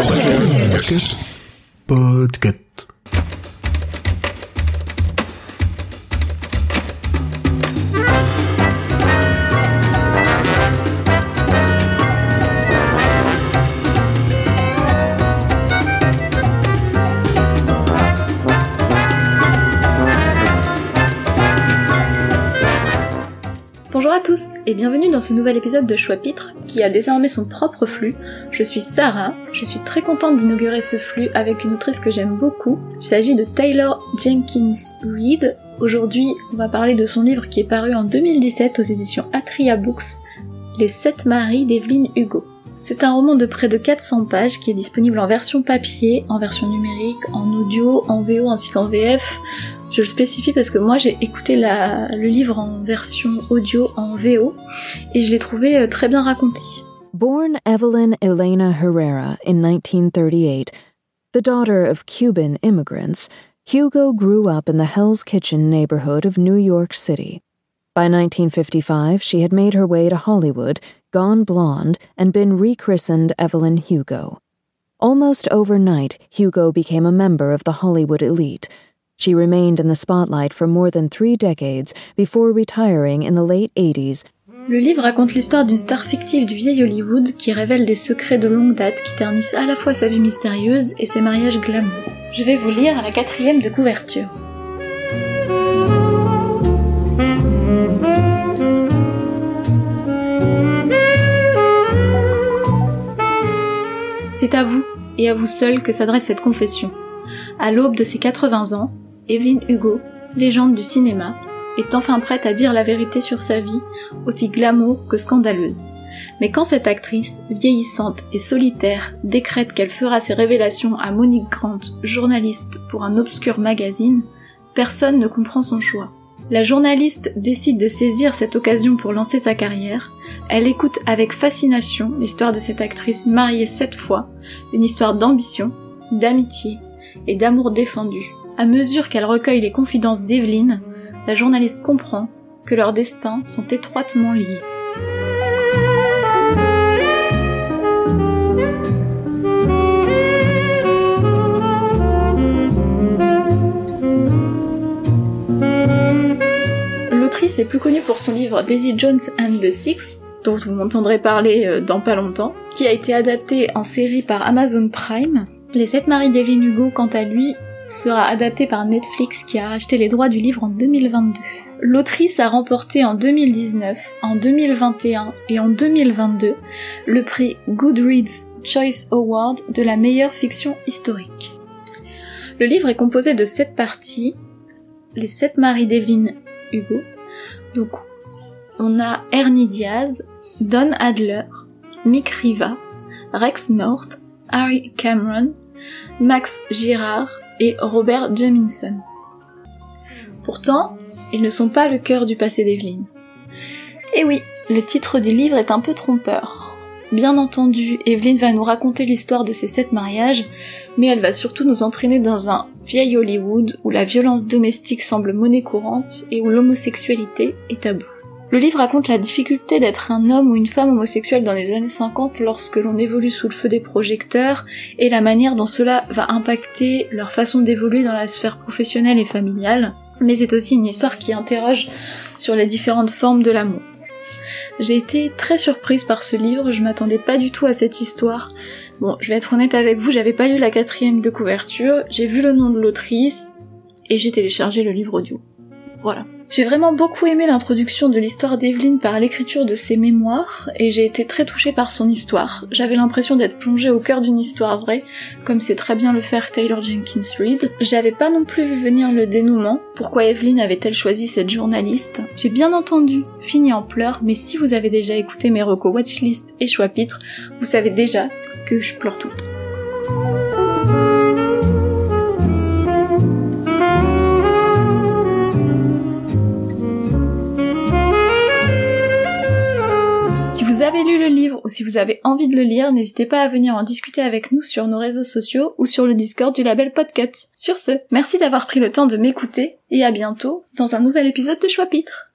Podcast. Podcast. Bonjour à tous et bienvenue dans ce nouvel épisode de Choix-Pitre qui a désormais son propre flux. Je suis Sarah, je suis très contente d'inaugurer ce flux avec une autrice que j'aime beaucoup. Il s'agit de Taylor Jenkins Reid. Aujourd'hui, on va parler de son livre qui est paru en 2017 aux éditions Atria Books, Les Sept Maries d'Evelyn Hugo. C'est un roman de près de 400 pages qui est disponible en version papier, en version numérique, en audio, en VO ainsi qu'en VF. Je le spécifie parce que moi j'ai écouté la, le livre en version audio en VO et je l'ai trouvé euh, très bien raconté. Born Evelyn Elena Herrera in 1938, the daughter of Cuban immigrants, Hugo grew up in the Hell's Kitchen neighborhood of New York City. By 1955, she had made her way to Hollywood, gone blonde, and been rechristened Evelyn Hugo. Almost overnight, Hugo became a member of the Hollywood elite. She remained in the spotlight for more than three decades before retiring in the late 80s Le livre raconte l'histoire d'une star fictive du vieil Hollywood qui révèle des secrets de longue date qui ternissent à la fois sa vie mystérieuse et ses mariages glamour. Je vais vous lire la quatrième de couverture. C'est à vous, et à vous seul, que s'adresse cette confession. À l'aube de ses 80 ans, Evelyn Hugo, légende du cinéma, est enfin prête à dire la vérité sur sa vie, aussi glamour que scandaleuse. Mais quand cette actrice, vieillissante et solitaire, décrète qu'elle fera ses révélations à Monique Grant, journaliste pour un obscur magazine, personne ne comprend son choix. La journaliste décide de saisir cette occasion pour lancer sa carrière. Elle écoute avec fascination l'histoire de cette actrice mariée sept fois, une histoire d'ambition, d'amitié et d'amour défendu. À mesure qu'elle recueille les confidences d'Evelyn, la journaliste comprend que leurs destins sont étroitement liés. L'autrice est plus connue pour son livre Daisy Jones and the Six, dont vous m'entendrez parler euh, dans pas longtemps, qui a été adapté en série par Amazon Prime. Les Sept Maries d'Evelyn Hugo, quant à lui, sera adapté par Netflix qui a racheté les droits du livre en 2022. L'autrice a remporté en 2019, en 2021 et en 2022 le prix Goodreads Choice Award de la meilleure fiction historique. Le livre est composé de sept parties, les sept maris d'Evelyn Hugo. Donc, on a Ernie Diaz, Don Adler, Mick Riva, Rex North, Harry Cameron, Max Girard et Robert Jamison. Pourtant, ils ne sont pas le cœur du passé d'Evelyn. Et oui, le titre du livre est un peu trompeur. Bien entendu, Evelyn va nous raconter l'histoire de ses sept mariages, mais elle va surtout nous entraîner dans un vieil Hollywood où la violence domestique semble monnaie courante et où l'homosexualité est tabou. Le livre raconte la difficulté d'être un homme ou une femme homosexuelle dans les années 50 lorsque l'on évolue sous le feu des projecteurs et la manière dont cela va impacter leur façon d'évoluer dans la sphère professionnelle et familiale. Mais c'est aussi une histoire qui interroge sur les différentes formes de l'amour. J'ai été très surprise par ce livre, je m'attendais pas du tout à cette histoire. Bon, je vais être honnête avec vous, j'avais pas lu la quatrième de couverture, j'ai vu le nom de l'autrice, et j'ai téléchargé le livre audio. Voilà. J'ai vraiment beaucoup aimé l'introduction de l'histoire d'Evelyn par l'écriture de ses mémoires, et j'ai été très touchée par son histoire. J'avais l'impression d'être plongée au cœur d'une histoire vraie, comme sait très bien le faire Taylor Jenkins Reid. J'avais pas non plus vu venir le dénouement, pourquoi Evelyn avait-elle choisi cette journaliste? J'ai bien entendu fini en pleurs, mais si vous avez déjà écouté mes recos watchlist et choix-pitres, vous savez déjà que je pleure tout Si vous avez lu le livre ou si vous avez envie de le lire, n'hésitez pas à venir en discuter avec nous sur nos réseaux sociaux ou sur le Discord du label Podcut. Sur ce, merci d'avoir pris le temps de m'écouter et à bientôt dans un nouvel épisode de Choix-Pitre.